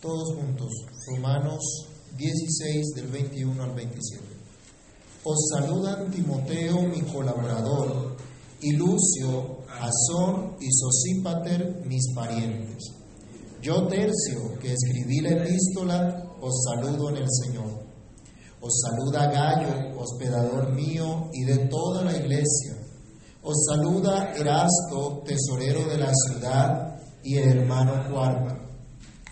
todos juntos, Romanos 16 del 21 al 27. Os saludan Timoteo, mi colaborador, y Lucio, Asón y Sosípater, mis parientes. Yo, Tercio, que escribí la epístola, os saludo en el Señor. Os saluda Gallo, hospedador mío y de toda la iglesia. Os saluda Erasto, tesorero de la ciudad, y el hermano Cuarto.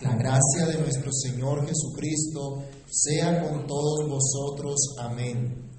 La gracia de nuestro Señor Jesucristo sea con todos vosotros. Amén.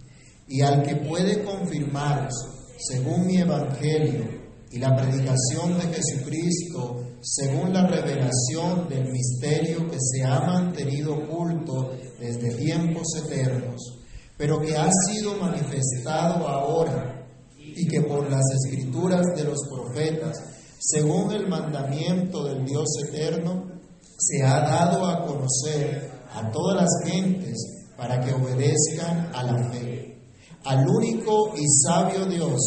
Y al que puede confirmaros, según mi evangelio y la predicación de Jesucristo, según la revelación del misterio que se ha mantenido oculto desde tiempos eternos, pero que ha sido manifestado ahora y que por las escrituras de los profetas, según el mandamiento del Dios eterno, se ha dado a conocer a todas las gentes para que obedezcan a la fe. Al único y sabio Dios,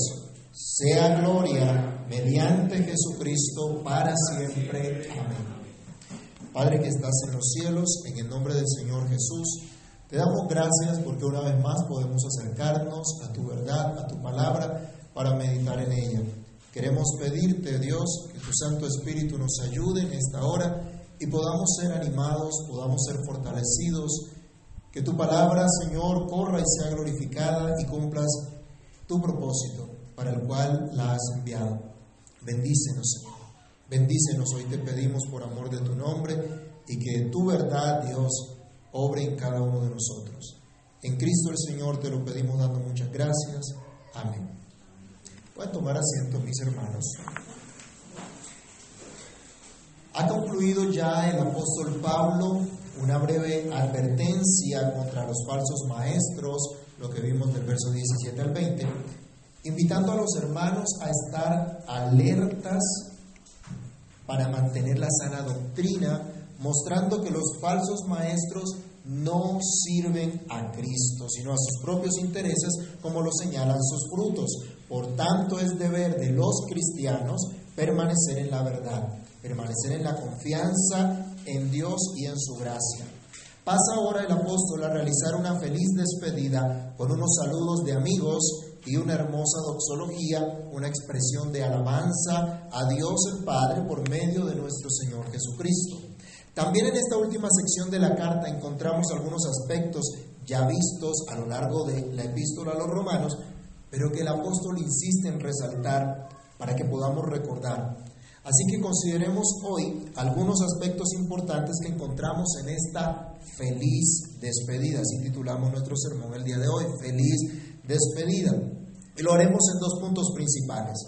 sea gloria mediante Jesucristo para siempre. Amén. Padre que estás en los cielos, en el nombre del Señor Jesús, te damos gracias porque una vez más podemos acercarnos a tu verdad, a tu palabra, para meditar en ella. Queremos pedirte, Dios, que tu Santo Espíritu nos ayude en esta hora y podamos ser animados, podamos ser fortalecidos, que tu palabra, Señor, corra y sea glorificada y cumplas tu propósito para el cual la has enviado. Bendícenos, Señor. Bendícenos hoy te pedimos por amor de tu nombre y que tu verdad, Dios, obre en cada uno de nosotros. En Cristo el Señor te lo pedimos dando muchas gracias. Amén. Voy a tomar asiento, mis hermanos. Ha concluido ya el apóstol Pablo una breve advertencia contra los falsos maestros, lo que vimos del verso 17 al 20, invitando a los hermanos a estar alertas para mantener la sana doctrina, mostrando que los falsos maestros no sirven a Cristo, sino a sus propios intereses, como lo señalan sus frutos. Por tanto, es deber de los cristianos permanecer en la verdad, permanecer en la confianza en Dios y en su gracia. Pasa ahora el apóstol a realizar una feliz despedida con unos saludos de amigos y una hermosa doxología, una expresión de alabanza a Dios el Padre por medio de nuestro Señor Jesucristo. También en esta última sección de la carta encontramos algunos aspectos ya vistos a lo largo de la epístola a los romanos, pero que el apóstol insiste en resaltar para que podamos recordar. Así que consideremos hoy algunos aspectos importantes que encontramos en esta feliz despedida. Así titulamos nuestro sermón el día de hoy, feliz despedida. Y lo haremos en dos puntos principales.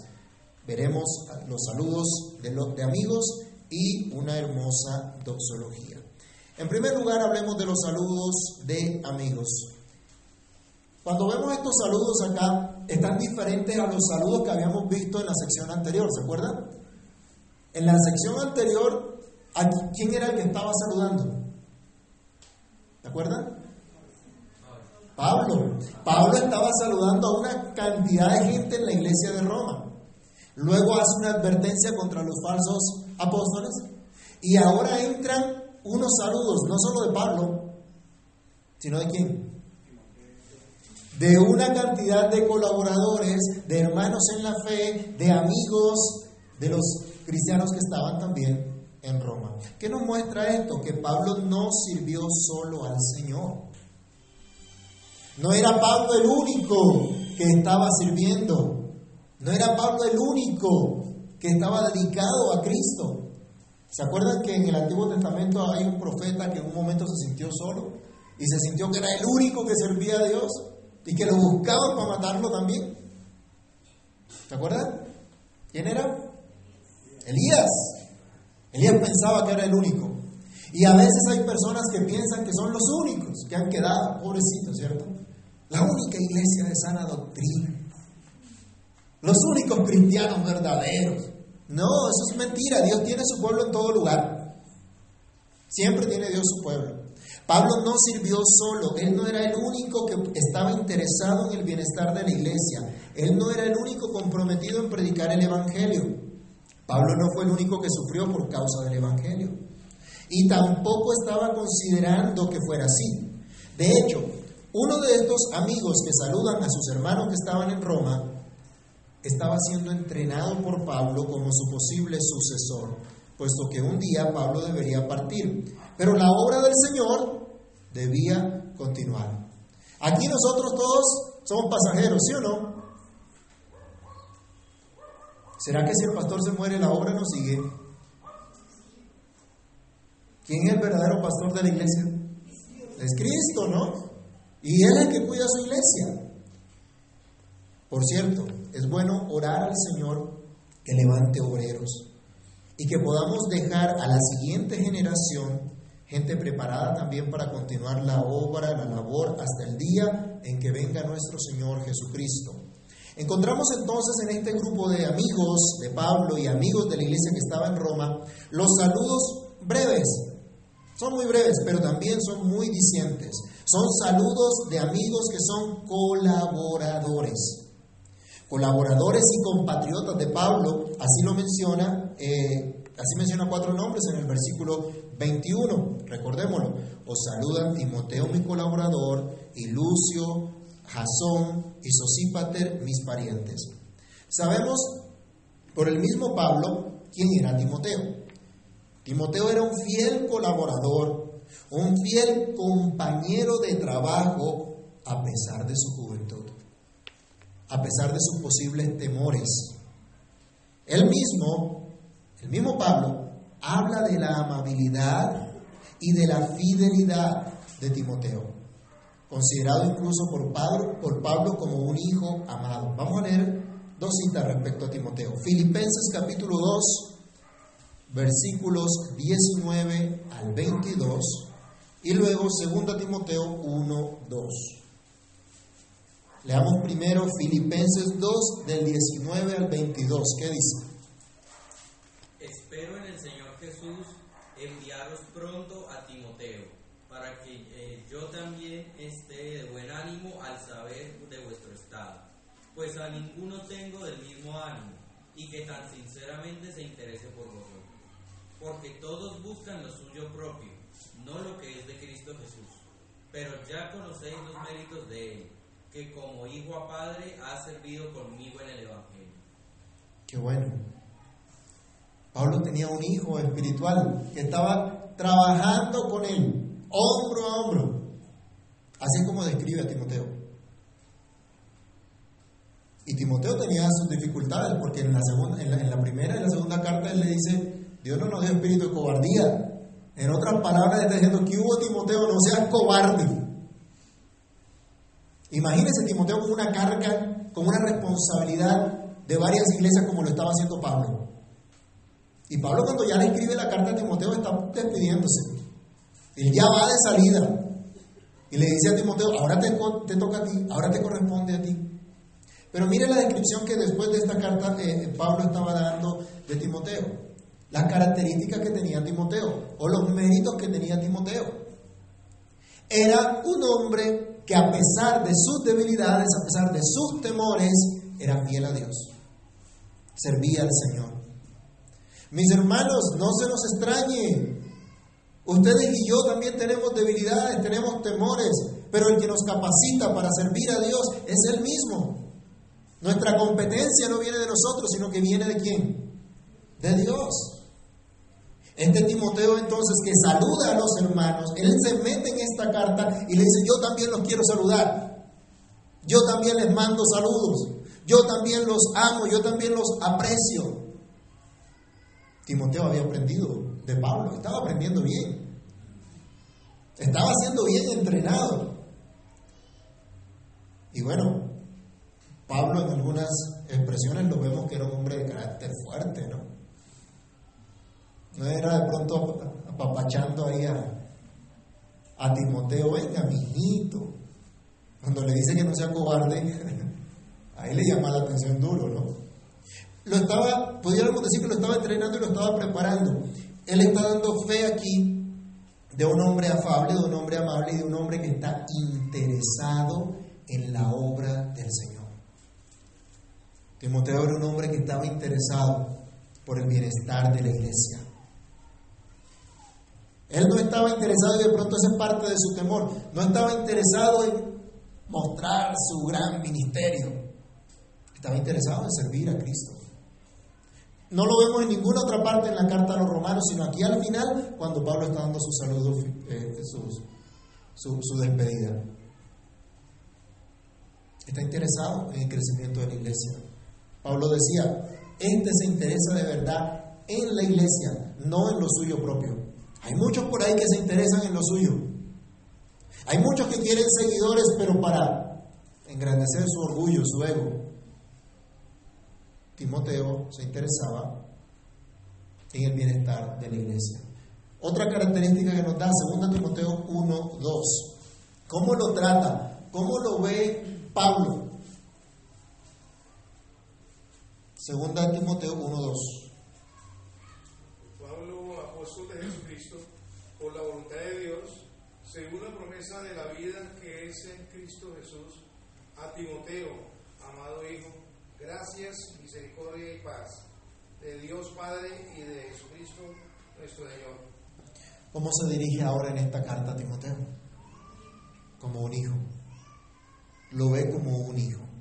Veremos los saludos de, los, de amigos y una hermosa doxología. En primer lugar, hablemos de los saludos de amigos. Cuando vemos estos saludos acá, están diferentes a los saludos que habíamos visto en la sección anterior, ¿se acuerdan? En la sección anterior, ¿quién era el que estaba saludando? ¿Se acuerdan? Pablo. Pablo estaba saludando a una cantidad de gente en la iglesia de Roma. Luego hace una advertencia contra los falsos apóstoles. Y ahora entran unos saludos, no solo de Pablo, sino de quién? De una cantidad de colaboradores, de hermanos en la fe, de amigos, de los cristianos que estaban también en Roma. ¿Qué nos muestra esto? Que Pablo no sirvió solo al Señor. No era Pablo el único que estaba sirviendo. No era Pablo el único que estaba dedicado a Cristo. ¿Se acuerdan que en el Antiguo Testamento hay un profeta que en un momento se sintió solo y se sintió que era el único que servía a Dios y que lo buscaban para matarlo también? ¿Se acuerdan? ¿Quién era? Elías. Elías pensaba que era el único. Y a veces hay personas que piensan que son los únicos que han quedado, pobrecitos, ¿cierto? La única iglesia de sana doctrina. Los únicos cristianos verdaderos. No, eso es mentira. Dios tiene su pueblo en todo lugar. Siempre tiene Dios su pueblo. Pablo no sirvió solo, él no era el único que estaba interesado en el bienestar de la iglesia, él no era el único comprometido en predicar el Evangelio. Pablo no fue el único que sufrió por causa del Evangelio. y tampoco estaba considerando que fuera así. De hecho, uno de estos amigos que saludan a sus hermanos que estaban en Roma estaba siendo entrenado por Pablo como su posible sucesor, puesto que un día Pablo debería partir. Pero la obra del Señor debía continuar. Aquí nosotros todos somos pasajeros, ¿sí o no? ¿Será que si el pastor se muere la obra no sigue? ¿Quién es el verdadero pastor de la iglesia? Es Cristo, ¿no? Y Él es el que cuida su iglesia. Por cierto, es bueno orar al Señor que levante obreros y que podamos dejar a la siguiente generación gente preparada también para continuar la obra, la labor hasta el día en que venga nuestro Señor Jesucristo. Encontramos entonces en este grupo de amigos de Pablo y amigos de la iglesia que estaba en Roma los saludos breves. Son muy breves, pero también son muy dicientes. Son saludos de amigos que son colaboradores colaboradores y compatriotas de Pablo, así lo menciona, eh, así menciona cuatro nombres en el versículo 21, recordémoslo, os saludan Timoteo mi colaborador, y Lucio, Jasón y Sosípater mis parientes. Sabemos por el mismo Pablo quién era Timoteo. Timoteo era un fiel colaborador, un fiel compañero de trabajo a pesar de su juventud a pesar de sus posibles temores. Él mismo, el mismo Pablo, habla de la amabilidad y de la fidelidad de Timoteo, considerado incluso por Pablo, por Pablo como un hijo amado. Vamos a leer dos citas respecto a Timoteo. Filipenses capítulo 2, versículos 19 al 22 y luego 2 Timoteo 1, 2. Leamos primero Filipenses 2 del 19 al 22. ¿Qué dice? Espero en el Señor Jesús enviaros pronto a Timoteo, para que eh, yo también esté de buen de vuestro estado, pues a ninguno tengo del mismo ánimo, y que tan sinceramente se interese por vosotros, porque todos buscan lo suyo propio, no lo que es de Cristo Jesús, pero ya conocéis los méritos de él que como hijo a padre ha servido conmigo en el Evangelio. Qué bueno. Pablo tenía un hijo espiritual que estaba trabajando con él, hombro a hombro, así como describe a Timoteo. Timoteo tenía sus dificultades, porque en la, segunda, en la, primera y la segunda carta él le dice, Dios no nos dio espíritu de cobardía. En otras palabras, está diciendo que hubo Timoteo, no seas cobarde. Imagínese Timoteo con una carga, con una responsabilidad de varias iglesias como lo estaba haciendo Pablo. Y Pablo cuando ya le escribe la carta a Timoteo está despidiéndose. Él ya va de salida. Y le dice a Timoteo, ahora te toca a ti, ahora te corresponde a ti. Pero mire la descripción que después de esta carta eh, Pablo estaba dando de Timoteo. Las características que tenía Timoteo o los méritos que tenía Timoteo. Era un hombre que a pesar de sus debilidades, a pesar de sus temores, era fiel a Dios. Servía al Señor. Mis hermanos, no se nos extrañe. Ustedes y yo también tenemos debilidades, tenemos temores, pero el que nos capacita para servir a Dios es Él mismo. Nuestra competencia no viene de nosotros, sino que viene de quién? De Dios. Este Timoteo entonces que saluda a los hermanos, él se mete en esta carta y le dice, yo también los quiero saludar, yo también les mando saludos, yo también los amo, yo también los aprecio. Timoteo había aprendido de Pablo, estaba aprendiendo bien, estaba siendo bien entrenado. Y bueno, Pablo en algunas expresiones lo vemos que era un hombre de carácter fuerte, ¿no? No era de pronto apapachando ahí a, Timoteo, venga, mijito. Cuando le dice que no sea cobarde, ahí le llama la atención duro, ¿no? Lo estaba, pudiéramos decir que lo estaba entrenando y lo estaba preparando. Él está dando fe aquí de un hombre afable, de un hombre amable y de un hombre que está interesado en la obra del Señor. Timoteo era un hombre que estaba interesado por el bienestar de la iglesia. Él no estaba interesado, y de pronto esa es parte de su temor, no estaba interesado en mostrar su gran ministerio. Estaba interesado en servir a Cristo. No lo vemos en ninguna otra parte en la carta a los romanos, sino aquí al final, cuando Pablo está dando su saludo, eh, su, su despedida. Está interesado en el crecimiento de la iglesia. Pablo decía, este se interesa de verdad en la iglesia, no en lo suyo propio. Hay muchos por ahí que se interesan en lo suyo. Hay muchos que quieren seguidores, pero para engrandecer su orgullo, su ego. Timoteo se interesaba en el bienestar de la iglesia. Otra característica que nos da 2 Timoteo 1, 2. ¿Cómo lo trata? ¿Cómo lo ve Pablo? 2 Timoteo 1, 2. Pablo, apóstol de Jesucristo, por la voluntad de Dios, según la promesa de la vida que es en Cristo Jesús, a Timoteo, amado Hijo, gracias, misericordia y paz de Dios Padre y de Jesucristo nuestro Señor. ¿Cómo se dirige ahora en esta carta a Timoteo? Como un hijo. Lo ve como un hijo.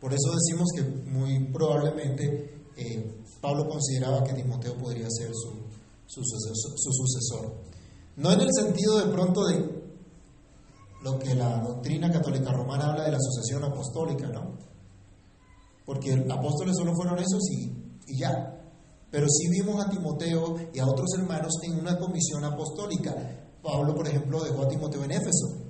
Por eso decimos que muy probablemente eh, Pablo consideraba que Timoteo podría ser su, su, su sucesor. No en el sentido de pronto de lo que la doctrina católica romana habla de la sucesión apostólica, ¿no? Porque apóstoles solo fueron esos y, y ya. Pero sí vimos a Timoteo y a otros hermanos en una comisión apostólica. Pablo, por ejemplo, dejó a Timoteo en Éfeso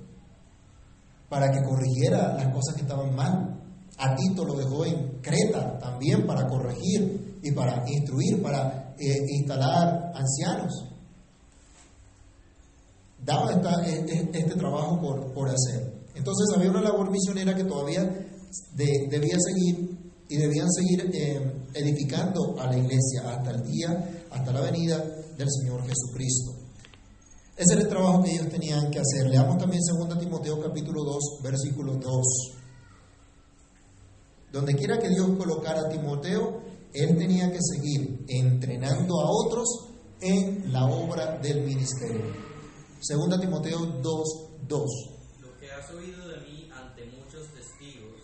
para que corrigiera las cosas que estaban mal. A Tito lo dejó en Creta también para corregir y para instruir, para eh, instalar ancianos. Daba e, e, este, trabajo por, hacer. Entonces había una labor misionera que todavía debía seguir y debían seguir eh, edificando a la iglesia hasta el día, hasta la venida del Señor Jesucristo. Ese era el trabajo que ellos tenían que hacer. Leamos también 2 Timoteo capítulo 2, versículo 2. Donde quiera que Dios colocara a Timoteo, él tenía que seguir entrenando a otros en la obra del ministerio. Segunda Timoteo 2, 2. Lo que has oído de mí ante muchos testigos,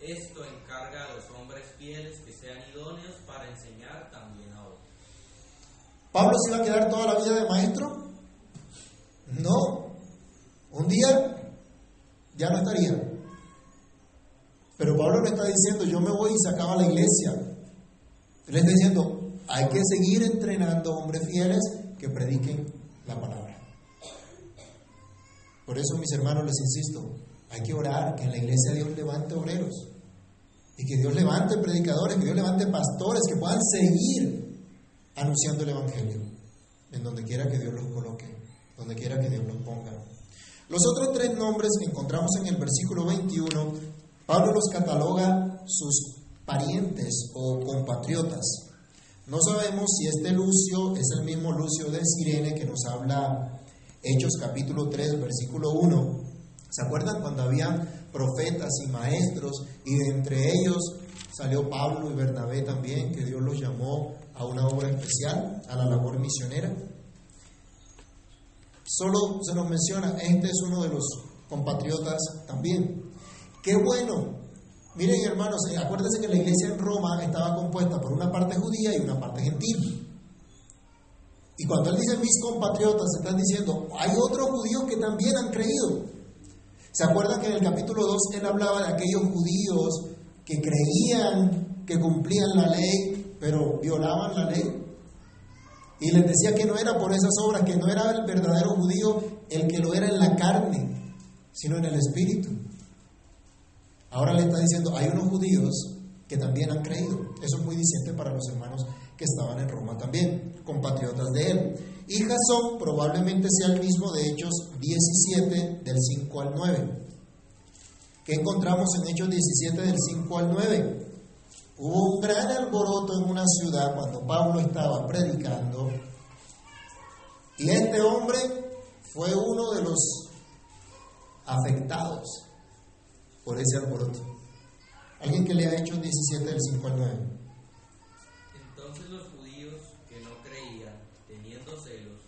esto encarga a los hombres fieles que sean idóneos para enseñar también a otros. ¿Pablo se iba a quedar toda la vida de maestro? No. Un día ya no estaría. Pero Pablo no está diciendo, yo me voy y se acaba la iglesia. Él está diciendo, hay que seguir entrenando hombres fieles que prediquen la palabra. Por eso, mis hermanos, les insisto, hay que orar que en la iglesia Dios levante obreros y que Dios levante predicadores, que Dios levante pastores que puedan seguir anunciando el Evangelio en donde quiera que Dios los coloque, donde quiera que Dios los ponga. Los otros tres nombres que encontramos en el versículo 21 Pablo los cataloga sus parientes o compatriotas. No sabemos si este Lucio es el mismo Lucio de Sirene que nos habla Hechos capítulo 3, versículo 1. ¿Se acuerdan cuando había profetas y maestros y de entre ellos salió Pablo y Bernabé también, que Dios los llamó a una obra especial, a la labor misionera? Solo se nos menciona, este es uno de los compatriotas también. Qué bueno. Miren hermanos, eh, acuérdense que la iglesia en Roma estaba compuesta por una parte judía y una parte gentil. Y cuando él dice mis compatriotas, están diciendo, hay otros judíos que también han creído. ¿Se acuerdan que en el capítulo 2 él hablaba de aquellos judíos que creían que cumplían la ley, pero violaban la ley? Y les decía que no era por esas obras, que no era el verdadero judío el que lo era en la carne, sino en el espíritu. Ahora le está diciendo, hay unos judíos que también han creído. Eso es muy diciente para los hermanos que estaban en Roma también, compatriotas de él. Y Jasón probablemente sea el mismo de Hechos 17 del 5 al 9. ¿Qué encontramos en Hechos 17 del 5 al 9? Hubo un gran alboroto en una ciudad cuando Pablo estaba predicando y este hombre fue uno de los afectados por ese alboroto. Alguien que le ha hecho 17 del 5 al 9. Entonces los judíos que no creían, teniendo celos,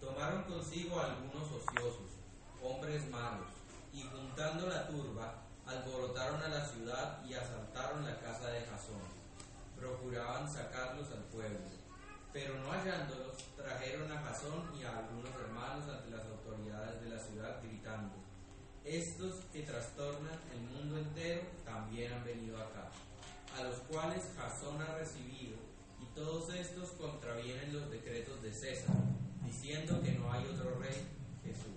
tomaron consigo algunos ociosos, hombres malos, y juntando la turba, alborotaron a la ciudad y asaltaron la casa de Jasón. Procuraban sacarlos al pueblo, pero no hallándolos, trajeron a Jasón y a algunos hermanos ante las autoridades de la ciudad gritando, estos que trastornan el mundo entero también han venido acá, a los cuales Jasón ha recibido, y todos estos contravienen los decretos de César, diciendo que no hay otro rey, Jesús.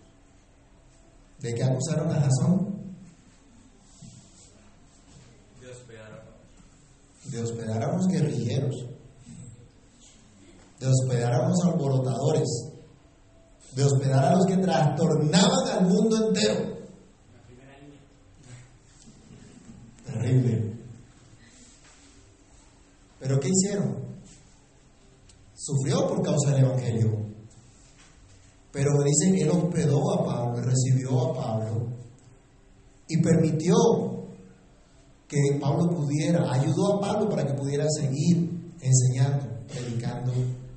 ¿De qué acusaron a Jasón? De hospedar a Pablo. De hospedar a los guerrilleros, de hospedar a los alborotadores, de hospedar a los que trastornaban al mundo entero. Terrible. ¿Pero qué hicieron? Sufrió por causa del Evangelio. Pero dicen que él hospedó a Pablo, recibió a Pablo y permitió que Pablo pudiera, ayudó a Pablo para que pudiera seguir enseñando, predicando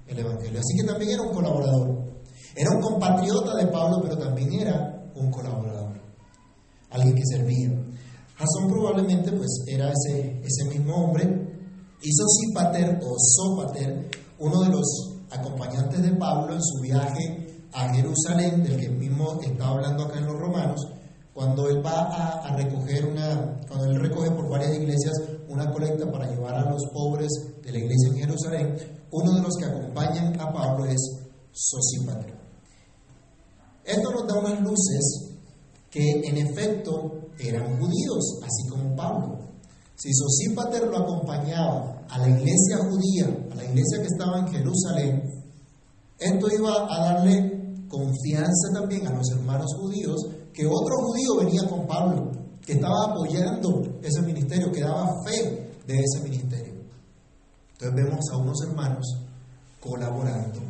el Evangelio. Así que también era un colaborador. Era un compatriota de Pablo, pero también era un colaborador. Alguien que servía. Jasón probablemente pues era ese, ese mismo hombre. Y Sosipater o Sopater, uno de los acompañantes de Pablo en su viaje a Jerusalén, del que mismo estaba hablando acá en los Romanos, cuando él va a, a, recoger una, cuando él recoge por varias iglesias una colecta para llevar a los pobres de la iglesia en Jerusalén, uno de los que acompañan a Pablo es Sosípater. Esto nos da unas luces que en efecto eran judíos, así como Pablo. Si Sosípater lo acompañaba a la iglesia judía, a la iglesia que estaba en Jerusalén, esto iba a darle confianza también a los hermanos judíos que otro judío venía con Pablo, que estaba apoyando ese ministerio, que daba fe de ese ministerio. Entonces vemos a unos hermanos colaborando.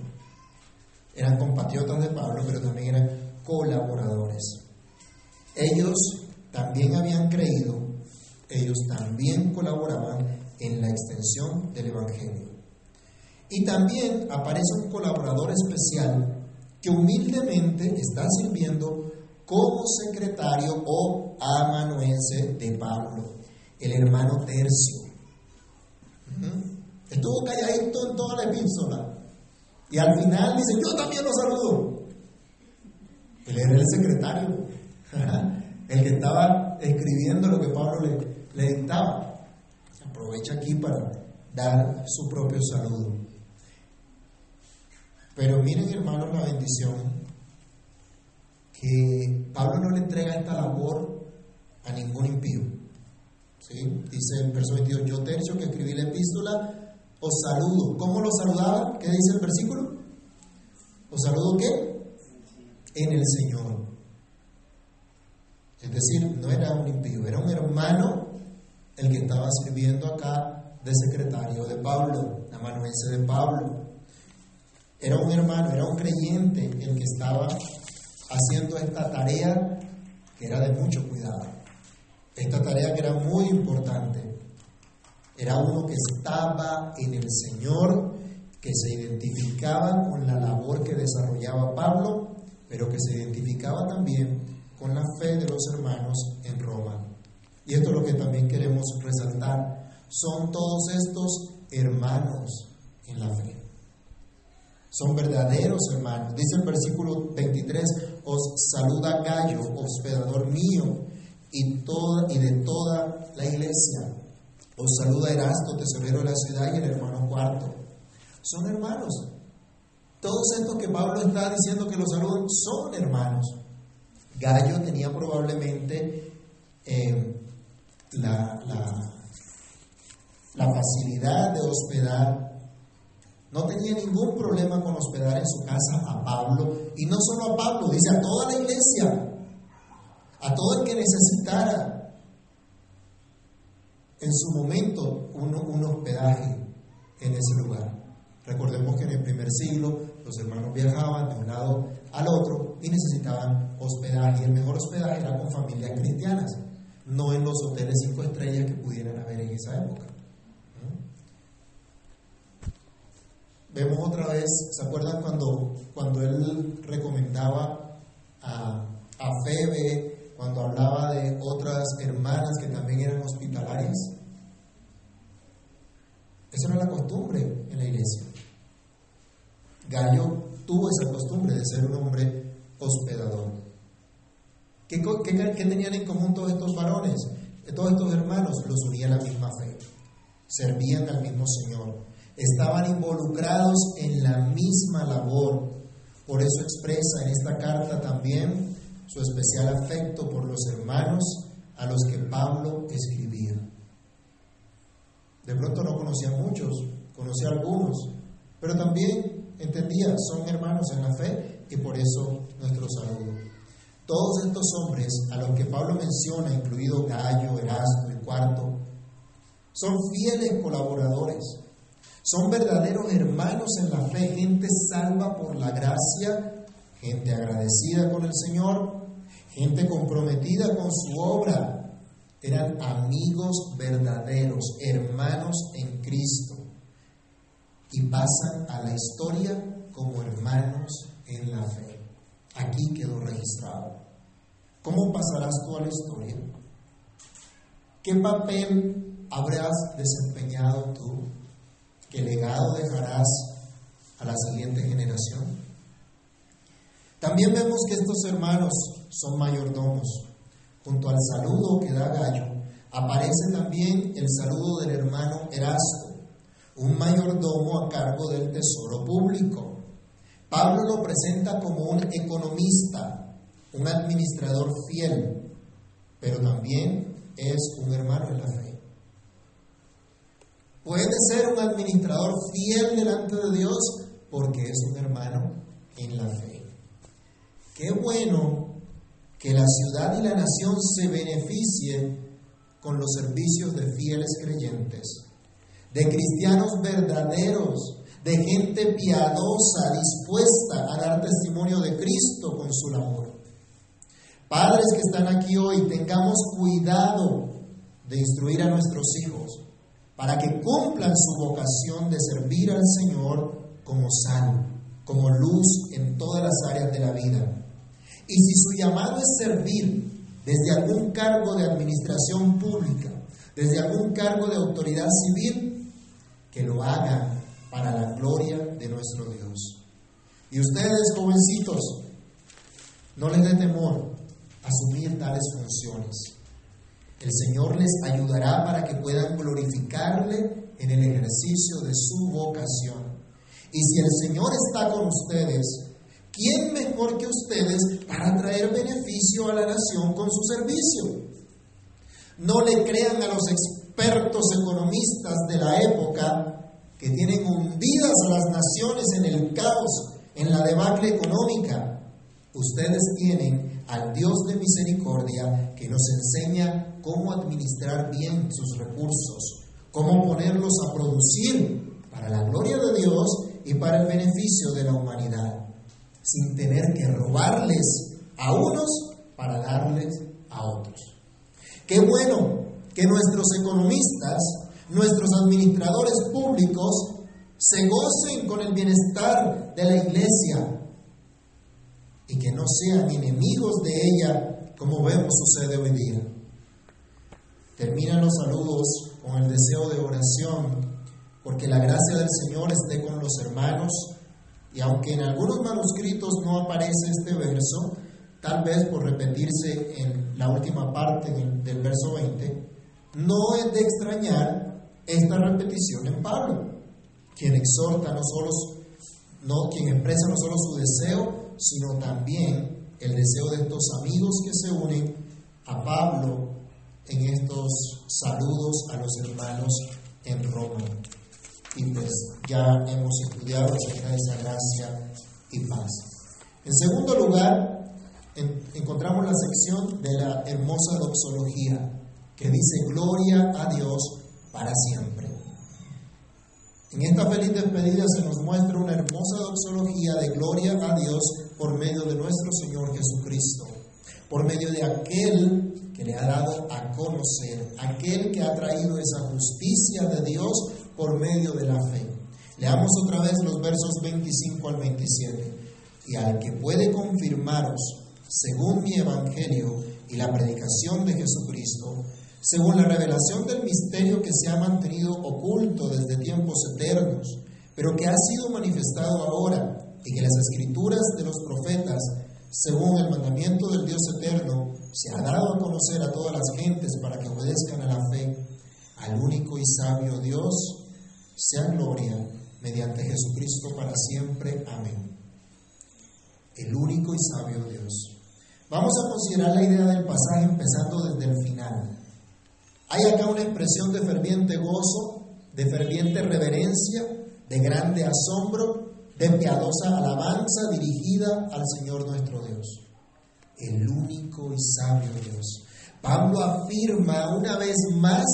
Eran compatriotas de Pablo, pero también eran colaboradores. Ellos también habían creído, ellos también colaboraban en la extensión del Evangelio. Y también aparece un colaborador especial que humildemente está sirviendo como secretario o amanuense de Pablo, el hermano Tercio. Estuvo calladito en toda la epístola. Y al final dice, yo también lo saludo. Él era el secretario, el que estaba escribiendo lo que Pablo le, dictaba. Aprovecha aquí para dar su propio saludo. Pero miren hermanos la bendición que Pablo no le entrega esta labor a ningún impío. ¿Sí? Dice el verso 22, yo tercio que escribí la epístola, os saludo. ¿Cómo lo saludaba? ¿Qué dice el versículo? ¿Os saludo qué? En el Señor. Es decir, no era un impío, era un hermano el que estaba sirviendo acá de secretario de Pablo, amanuense de Pablo. Era un hermano, era un creyente el que estaba haciendo esta tarea que era de mucho cuidado. Esta tarea que era muy importante. Era uno que estaba en el Señor, que se identificaba con la labor que desarrollaba Pablo, pero que se identificaba también con la fe de los hermanos en Roma. Y esto es lo que también queremos resaltar. Son todos estos hermanos en la fe. Son verdaderos hermanos. Dice el versículo 23, os saluda Gallo, hospedador mío, y, toda, de toda la iglesia. Os saluda Erasto, tesorero de la ciudad, y el hermano cuarto. Son hermanos. Todos estos que Pablo está diciendo que los saludan son hermanos. Gallo tenía probablemente eh, la, la, facilidad de hospedar no tenía ningún problema con hospedar en su casa a Pablo, y no solo a Pablo, dice a toda la iglesia, a todo el que necesitara en su momento un, un hospedaje en ese lugar. Recordemos que en el primer siglo los hermanos viajaban de un lado al otro y necesitaban hospedaje, y el mejor hospedaje era con familias cristianas, no en los hoteles cinco estrellas que pudieran haber en esa época. vemos otra vez, ¿se acuerdan cuando, cuando él recomendaba a, a Febe, cuando hablaba de otras hermanas que también eran hospitalarias? Esa era la costumbre en la iglesia. Gallo tuvo esa costumbre de ser un hombre hospedador. ¿Qué, tenían en común todos estos varones? Todos estos hermanos los unía la misma fe, servían al mismo Señor, estaban involucrados en la misma labor. Por eso expresa en esta carta también su especial afecto por los hermanos a los que Pablo escribía. De pronto no conocía a muchos, conocía a algunos, pero también entendía, son hermanos en la fe y por eso nuestro saludo. Todos estos hombres a los que Pablo menciona, incluido Gallo, Erasto, el cuarto, son fieles colaboradores, son verdaderos hermanos en la fe, gente salva por la gracia, gente agradecida con el Señor, gente comprometida con su obra, eran amigos verdaderos, hermanos en Cristo, y pasan a la historia como hermanos en la fe. Aquí quedó registrado. ¿Cómo pasarás tú a la historia? ¿Qué papel habrás desempeñado tú? ¿Qué legado dejarás a la siguiente generación? También vemos que estos hermanos son mayordomos. Junto al saludo que da Gallo, aparece también el saludo del hermano Erasto, un mayordomo a cargo del tesoro público. Pablo lo presenta como un economista, un administrador fiel, pero también es un hermano en la fe. Puede ser un administrador fiel delante de Dios porque es un hermano en la fe. Qué bueno que la ciudad y la nación se beneficien con los servicios de fieles creyentes, de cristianos verdaderos, de gente piadosa, dispuesta a dar testimonio de Cristo con su labor. Padres que están aquí hoy, tengamos cuidado de instruir a nuestros hijos para que cumplan su vocación de servir al Señor como sal, como luz en todas las áreas de la vida y si su llamado es servir desde algún cargo de administración pública, desde algún cargo de autoridad civil, que lo hagan para la gloria de nuestro Dios. Y ustedes, jovencitos, no les dé temor asumir tales funciones. El Señor les ayudará para que puedan glorificarle en el ejercicio de su vocación. Y si el Señor está con ustedes, ¿quién mejor que ustedes para traer beneficio a la nación con su servicio? No le crean a los economistas de la época que tienen hundidas las naciones en el caos, en la debacle económica. Ustedes tienen al Dios de misericordia que nos enseña cómo administrar bien sus recursos, cómo ponerlos a producir para la gloria de Dios y para el beneficio de la humanidad sin tener que robarles a unos para darles a otros. Qué bueno que nuestros economistas, nuestros administradores públicos, se gocen con el bienestar de la iglesia y que no sean enemigos de ella como vemos sucede hoy día. Terminan los saludos con el deseo de oración, porque la gracia del Señor esté con los hermanos y aunque en algunos manuscritos no aparece este verso, tal vez por repetirse en la última parte del, verso 20, no es de extrañar esta repetición en Pablo, quien exhorta no solo, no, quien expresa no solo su deseo, sino también el deseo de estos amigos que se unen a Pablo en estos saludos a los hermanos en Roma y pues ya hemos estudiado acerca esa gracia y paz. En segundo lugar, encontramos la sección de la hermosa doxología que dice gloria a Dios para siempre. En esta feliz despedida se nos muestra una hermosa doxología de gloria a Dios por medio de nuestro Señor Jesucristo, por medio de aquel que le ha dado a conocer, aquel que ha traído esa justicia de Dios por medio de la fe. Leamos otra vez los versos 25 al 27. Y al que puede confirmaros, según mi evangelio y la predicación de Jesucristo, según la revelación del misterio que se ha mantenido oculto desde tiempos eternos, pero que ha sido manifestado ahora, y que las escrituras de los profetas, según el mandamiento del Dios eterno, se ha dado a conocer a todas las gentes para que obedezcan a la fe, al único y sabio Dios, sea gloria mediante Jesucristo para siempre. Amén. El único y sabio Dios. Vamos a considerar la idea del pasaje empezando desde el final. Hay acá una expresión de ferviente gozo, de ferviente reverencia, de grande asombro, de piadosa alabanza dirigida al Señor nuestro Dios, el único y sabio Dios. Pablo afirma una vez más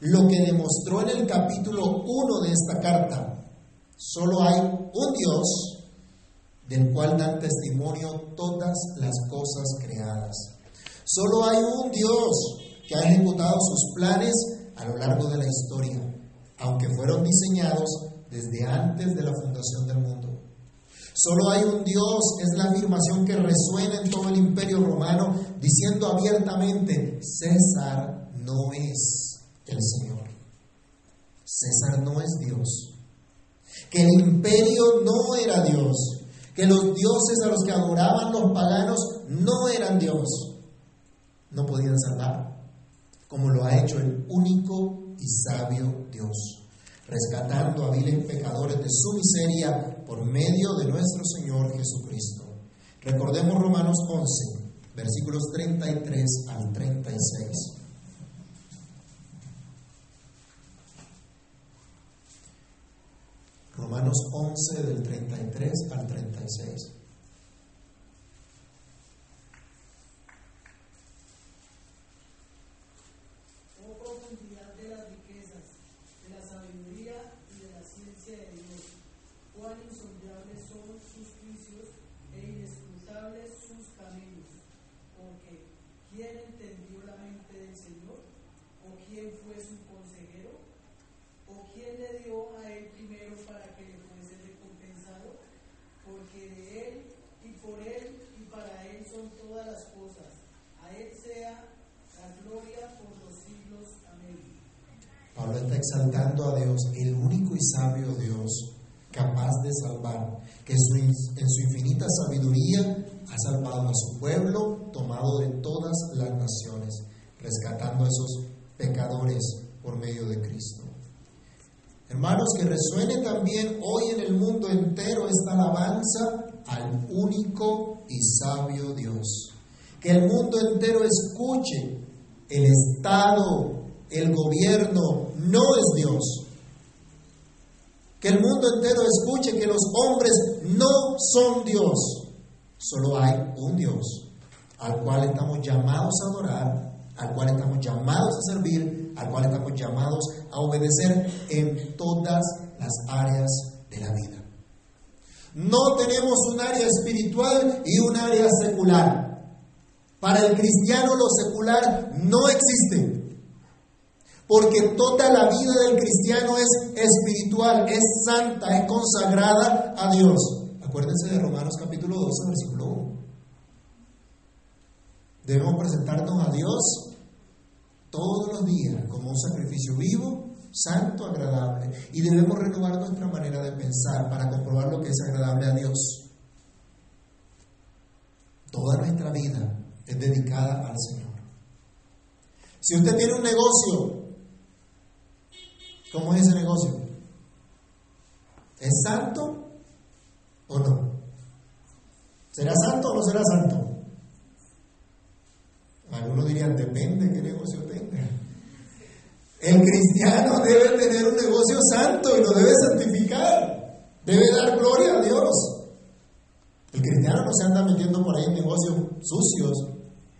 lo que demostró en el capítulo 1 de esta carta. Solo hay un Dios del cual dan testimonio todas las cosas creadas. Solo hay un Dios que ha ejecutado sus planes a lo largo de la historia, aunque fueron diseñados desde antes de la fundación del mundo. Solo hay un Dios, es la afirmación que resuena en todo el imperio romano, diciendo abiertamente, César no es el Señor. César no es Dios. Que el imperio no era Dios. Que los dioses a los que adoraban los paganos no eran Dios. No podían salvar, como lo ha hecho el único y sabio Dios, rescatando a viles pecadores de su miseria por medio de nuestro Señor Jesucristo. Recordemos Romanos 11, versículos 33 al 36. Romanos 11 del 33 al 36. Y sabio Dios, capaz de salvar, que en su infinita sabiduría ha salvado a su pueblo, tomado de todas las naciones, rescatando a esos pecadores por medio de Cristo. Hermanos, que resuene también hoy en el mundo entero esta alabanza al único y sabio Dios. Que el mundo entero escuche el estado el gobierno no es Dios. Que el mundo entero escuche que los hombres no son Dios. Solo hay un Dios al cual estamos llamados a adorar, al cual estamos llamados a servir, al cual estamos llamados a obedecer en todas las áreas de la vida. No tenemos un área espiritual y un área secular. Para el cristiano lo secular no existe. Porque toda la vida del cristiano es espiritual, es santa, es consagrada a Dios. Acuérdense de Romanos capítulo 12, versículo 1. Debemos presentarnos a Dios todos los días como un sacrificio vivo, santo, agradable. Y debemos renovar nuestra manera de pensar para comprobar lo que es agradable a Dios. Toda nuestra vida es dedicada al Señor. Si usted tiene un negocio ¿Cómo es ese negocio? ¿Es santo o no? ¿Será santo o no será santo? Algunos dirían, depende qué negocio tenga. El cristiano debe tener un negocio santo y lo debe santificar. Debe dar gloria a Dios. El cristiano no se anda metiendo por ahí en negocios sucios,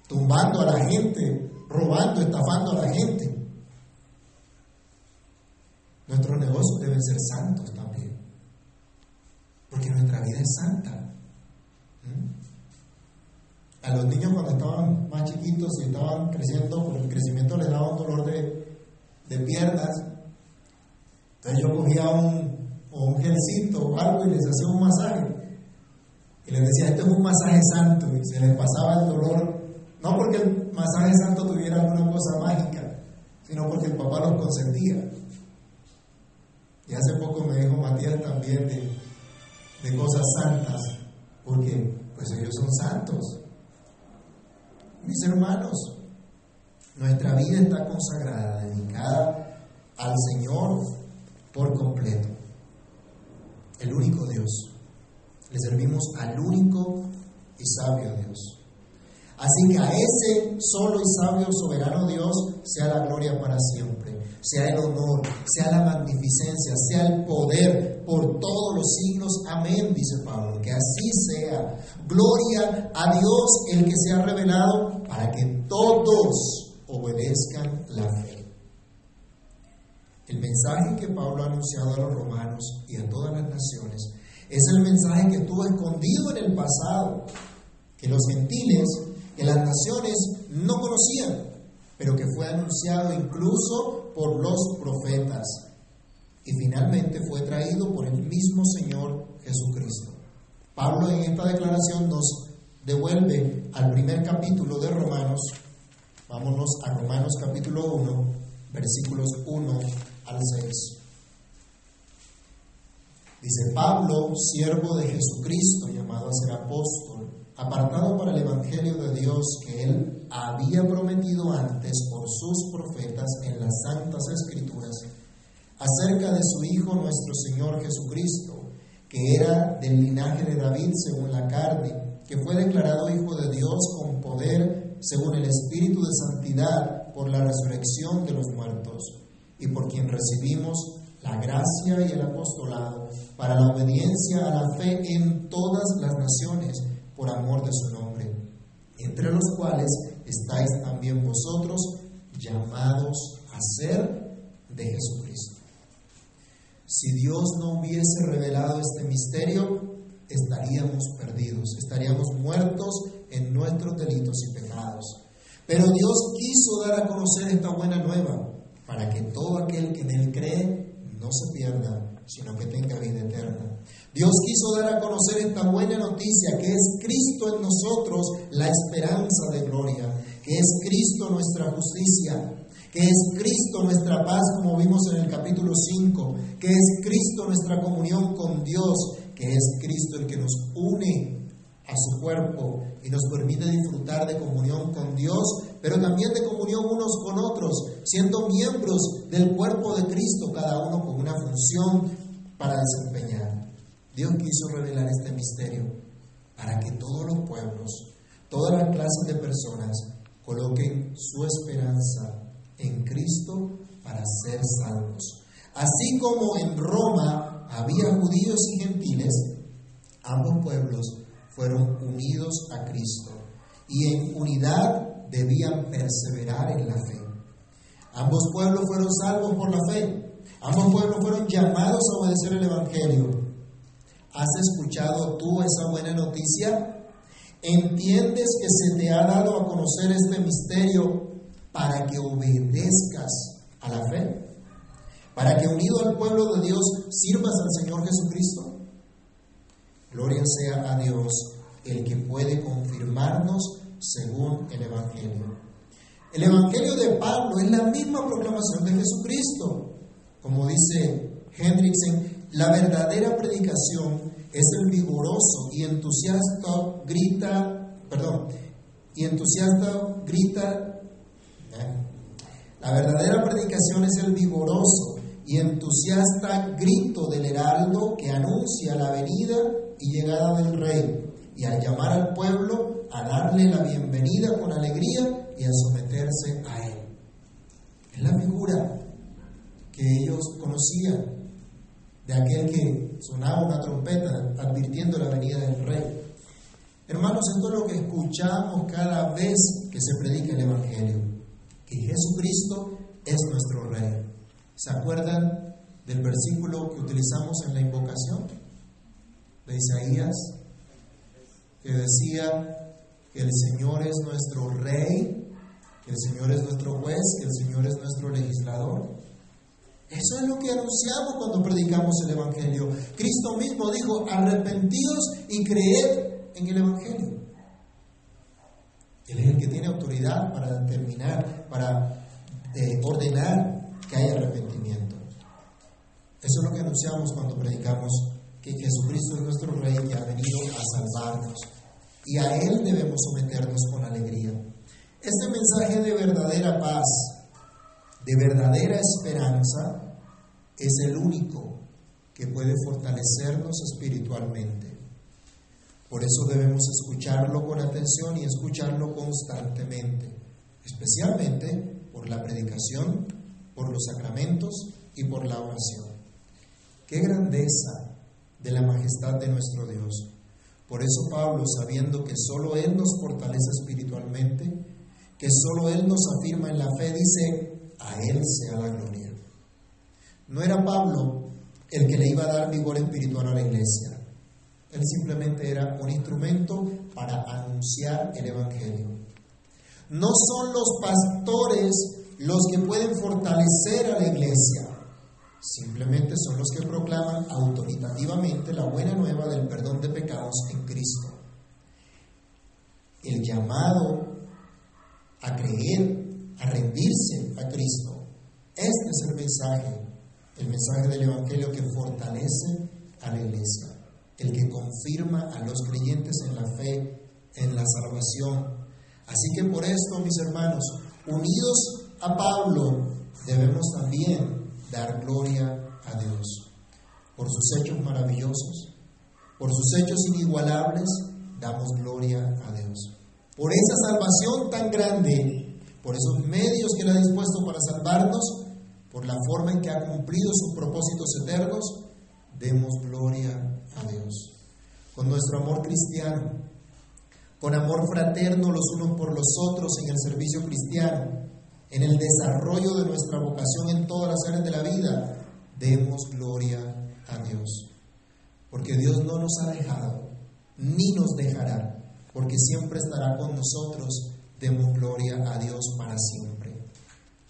tumbando a la gente, robando, estafando a la gente. Nuestros negocios deben ser santos también, porque nuestra vida es santa. ¿Mm? A los niños cuando estaban más chiquitos y estaban creciendo, por el crecimiento les daba un dolor de, piernas. Entonces yo cogía un, un gelcito o algo y les hacía un masaje. Y les decía, este es un masaje santo y se les pasaba el dolor, no porque el masaje santo tuviera alguna cosa mágica, sino porque el papá los consentía. Y hace poco me dijo Matías también de, cosas santas, porque pues ellos son santos. Mis hermanos, nuestra vida está consagrada, dedicada al Señor por completo. El único Dios. Le servimos al único y sabio Dios. Así que a ese solo y sabio soberano Dios sea la gloria para siempre, sea el honor, sea la magnificencia, sea el poder por todos los siglos. Amén, dice Pablo. Que así sea. Gloria a Dios el que se ha revelado para que todos obedezcan la fe. El mensaje que Pablo ha anunciado a los romanos y a todas las naciones es el mensaje que estuvo escondido en el pasado, que los gentiles que las naciones no conocían, pero que fue anunciado incluso por los profetas y finalmente fue traído por el mismo Señor Jesucristo. Pablo en esta declaración nos devuelve al primer capítulo de Romanos. Vámonos a Romanos capítulo 1, versículos 1 al 6. Dice Pablo, siervo de Jesucristo, llamado a ser apóstol apartado para el Evangelio de Dios que él había prometido antes por sus profetas en las santas escrituras, acerca de su Hijo nuestro Señor Jesucristo, que era del linaje de David según la carne, que fue declarado Hijo de Dios con poder según el Espíritu de Santidad por la resurrección de los muertos, y por quien recibimos la gracia y el apostolado para la obediencia a la fe en todas las naciones por amor de su nombre, entre los cuales estáis también vosotros llamados a ser de Jesucristo. Si Dios no hubiese revelado este misterio, estaríamos perdidos, estaríamos muertos en nuestros delitos y pecados. Pero Dios quiso dar a conocer esta buena nueva para que todo aquel que en él cree no se pierda, sino que tenga vida eterna. Dios quiso dar a conocer esta buena noticia, que es Cristo en nosotros la esperanza de gloria, que es Cristo nuestra justicia, que es Cristo nuestra paz, como vimos en el capítulo 5, que es Cristo nuestra comunión con Dios, que es Cristo el que nos une a su cuerpo y nos permite disfrutar de comunión con Dios, pero también de comunión unos con otros, siendo miembros del cuerpo de Cristo, cada uno con una función para desempeñar. Dios quiso revelar este misterio para que todos los pueblos, todas las clases de personas coloquen su esperanza en Cristo para ser salvos. Así como en Roma había judíos y gentiles, ambos pueblos fueron unidos a Cristo y en unidad debían perseverar en la fe. Ambos pueblos fueron salvos por la fe. Ambos pueblos fueron llamados a obedecer el Evangelio. ¿Has escuchado tú esa buena noticia? ¿Entiendes que se te ha dado a conocer este misterio para que obedezcas a la fe? ¿Para que unido al pueblo de Dios sirvas al Señor Jesucristo? Gloria sea a Dios, el que puede confirmarnos según el Evangelio. El Evangelio de Pablo es la misma proclamación de Jesucristo. Como dice Hendrickson, la verdadera predicación es el vigoroso y entusiasta grita, perdón, y entusiasta grita, ¿eh? la verdadera predicación es el vigoroso y entusiasta grito del heraldo que anuncia la venida y llegada del rey y al llamar al pueblo a darle la bienvenida con alegría y a someterse a él. Es la figura que ellos conocían de aquel que sonaba una trompeta advirtiendo la venida del rey. Hermanos, esto es lo que escuchamos cada vez que se predica el Evangelio, que Jesucristo es nuestro rey. ¿Se acuerdan del versículo que utilizamos en la invocación de Isaías? Que decía que el Señor es nuestro rey, que el Señor es nuestro juez, que el Señor es nuestro legislador. Eso es lo que anunciamos cuando predicamos el Evangelio. Cristo mismo dijo, arrepentidos y creed en el Evangelio. Él es el que tiene autoridad para determinar, para eh, ordenar que haya arrepentimiento. Eso es lo que anunciamos cuando predicamos que Jesucristo es nuestro Rey que ha venido a salvarnos. Y a Él debemos someternos con alegría. Este mensaje de verdadera paz, de verdadera esperanza, es el único que puede fortalecernos espiritualmente. Por eso debemos escucharlo con atención y escucharlo constantemente, especialmente por la predicación, por los sacramentos y por la oración. Qué grandeza de la majestad de nuestro Dios. Por eso Pablo, sabiendo que solo Él nos fortalece espiritualmente, que solo Él nos afirma en la fe, dice, a Él sea la gloria. No era Pablo el que le iba a dar vigor espiritual a la iglesia. Él simplemente era un instrumento para anunciar el Evangelio. No son los pastores los que pueden fortalecer a la iglesia. Simplemente son los que proclaman autoritativamente la buena nueva del perdón de pecados en Cristo. El llamado a creer, a rendirse a Cristo. Este es el mensaje, el mensaje del Evangelio que fortalece a la iglesia, el que confirma a los creyentes en la fe, en la salvación. Así que por esto, mis hermanos, unidos a Pablo, debemos también dar gloria a Dios. Por sus hechos maravillosos, por sus hechos inigualables, damos gloria a Dios. Por esa salvación tan grande, por esos medios que Él ha dispuesto para salvarnos, por la forma en que ha cumplido sus propósitos eternos, demos gloria a Dios. Con nuestro amor cristiano, con amor fraterno los unos por los otros en el servicio cristiano, en el desarrollo de nuestra vocación en todas las áreas de la vida, demos gloria a Dios. Porque Dios no nos ha dejado, ni nos dejará, porque siempre estará con nosotros. Demos gloria a Dios para siempre.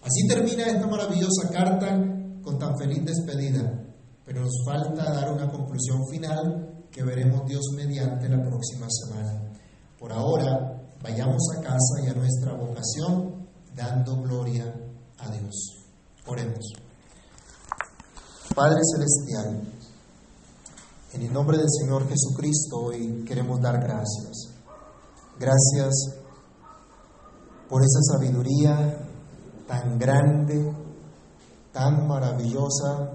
Así termina esta maravillosa carta con tan feliz despedida, pero nos falta dar una conclusión final que veremos Dios mediante la próxima semana. Por ahora, vayamos a casa y a nuestra vocación dando gloria a Dios. Oremos. Padre Celestial, en el nombre del Señor Jesucristo hoy queremos dar gracias. Gracias por esa sabiduría tan grande, tan maravillosa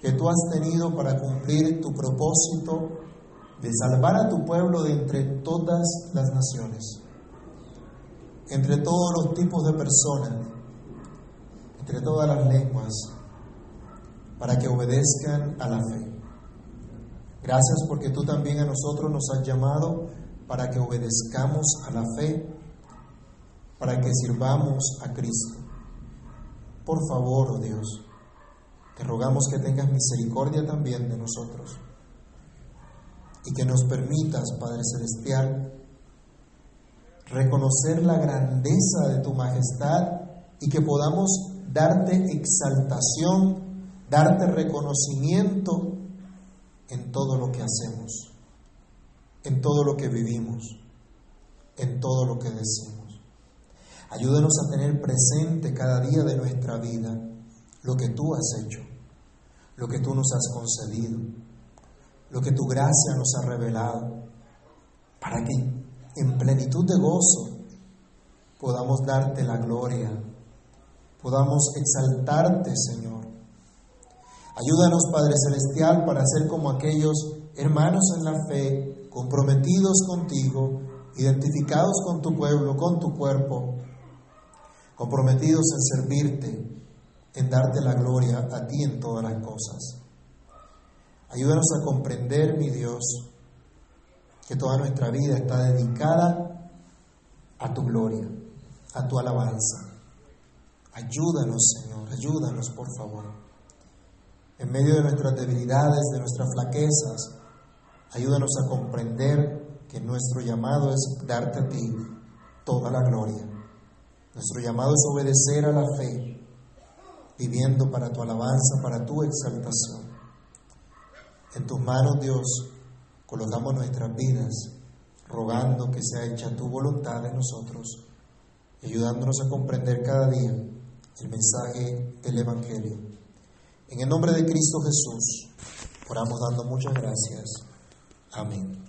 que tú has tenido para cumplir tu propósito de salvar a tu pueblo de entre todas las naciones entre todos los tipos de personas, entre todas las lenguas, para que obedezcan a la fe. Gracias porque tú también a nosotros nos has llamado para que obedezcamos a la fe, para que sirvamos a Cristo. Por favor, Dios, te rogamos que tengas misericordia también de nosotros y que nos permitas, Padre Celestial, reconocer la grandeza de tu majestad y que podamos darte exaltación, darte reconocimiento en todo lo que hacemos, en todo lo que vivimos, en todo lo que decimos. Ayúdanos a tener presente cada día de nuestra vida lo que tú has hecho, lo que tú nos has concedido, lo que tu gracia nos ha revelado, para que en plenitud de gozo podamos darte la gloria, podamos exaltarte, Señor. Ayúdanos, Padre Celestial, para ser como aquellos hermanos en la fe, comprometidos contigo, identificados con tu pueblo, con tu cuerpo, comprometidos en servirte, en darte la gloria a ti en todas las cosas. Ayúdanos a comprender, mi Dios, que toda nuestra vida está dedicada a tu gloria, a tu alabanza. Ayúdanos, Señor, ayúdanos, por favor. En medio de nuestras debilidades, de nuestras flaquezas, ayúdanos a comprender que nuestro llamado es darte a ti toda la gloria. Nuestro llamado es obedecer a la fe, viviendo para tu alabanza, para tu exaltación. En tus manos, Dios, colocamos nuestras vidas, rogando que sea hecha tu voluntad en nosotros, ayudándonos a comprender cada día el mensaje del Evangelio. En el nombre de Cristo Jesús, oramos dando muchas gracias. Amén.